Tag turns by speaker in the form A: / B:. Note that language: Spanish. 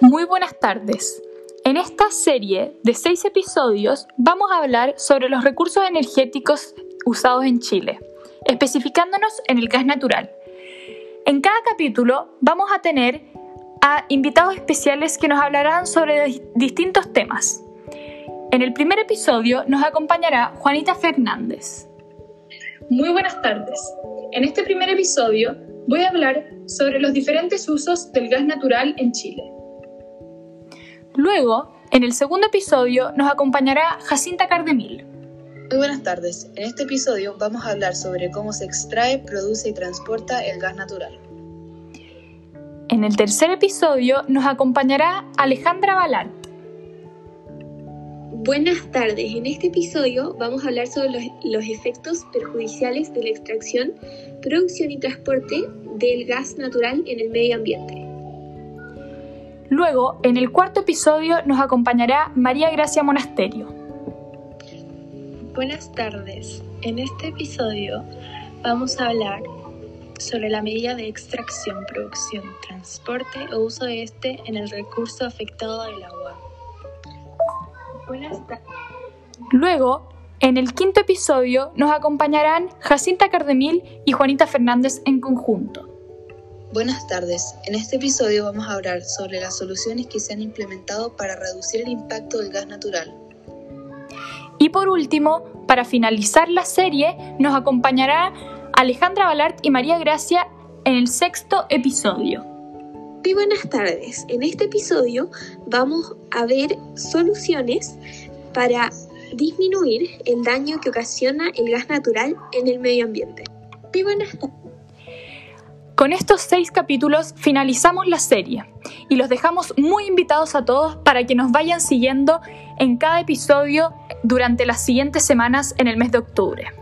A: Muy buenas tardes. En esta serie de seis episodios vamos a hablar sobre los recursos energéticos usados en Chile, especificándonos en el gas natural. En cada capítulo vamos a tener a invitados especiales que nos hablarán sobre distintos temas. En el primer episodio nos acompañará Juanita Fernández.
B: Muy buenas tardes. En este primer episodio voy a hablar sobre los diferentes usos del gas natural en Chile.
A: Luego, en el segundo episodio, nos acompañará Jacinta Cardemil.
C: Muy buenas tardes. En este episodio vamos a hablar sobre cómo se extrae, produce y transporta el gas natural.
A: En el tercer episodio nos acompañará Alejandra Balart.
D: Buenas tardes. En este episodio vamos a hablar sobre los, los, efectos perjudiciales de la extracción, producción y transporte del gas natural en el medio ambiente.
A: Luego, en el cuarto episodio, nos acompañará María Gracia Monasterio.
E: Buenas tardes. En este episodio vamos a hablar sobre la medida de extracción, producción, transporte o uso de este en el recurso afectado del agua.
A: Buenas tardes. Luego, en el quinto episodio, nos acompañarán Jacinta Cardemil y Juanita Fernández en conjunto.
C: Buenas tardes. En este episodio vamos a hablar sobre las soluciones que se han implementado para reducir el impacto del gas natural.
A: Y por último, para finalizar la serie, nos acompañará Alejandra Balart y María Gracia en el sexto episodio.
D: Muy buenas tardes. En este episodio vamos a ver soluciones para disminuir el daño que ocasiona el gas natural en el medio ambiente. Muy buenas tardes.
A: Con estos seis capítulos finalizamos la serie y los dejamos muy invitados a todos para que nos vayan siguiendo en cada episodio durante las siguientes semanas en el mes de octubre.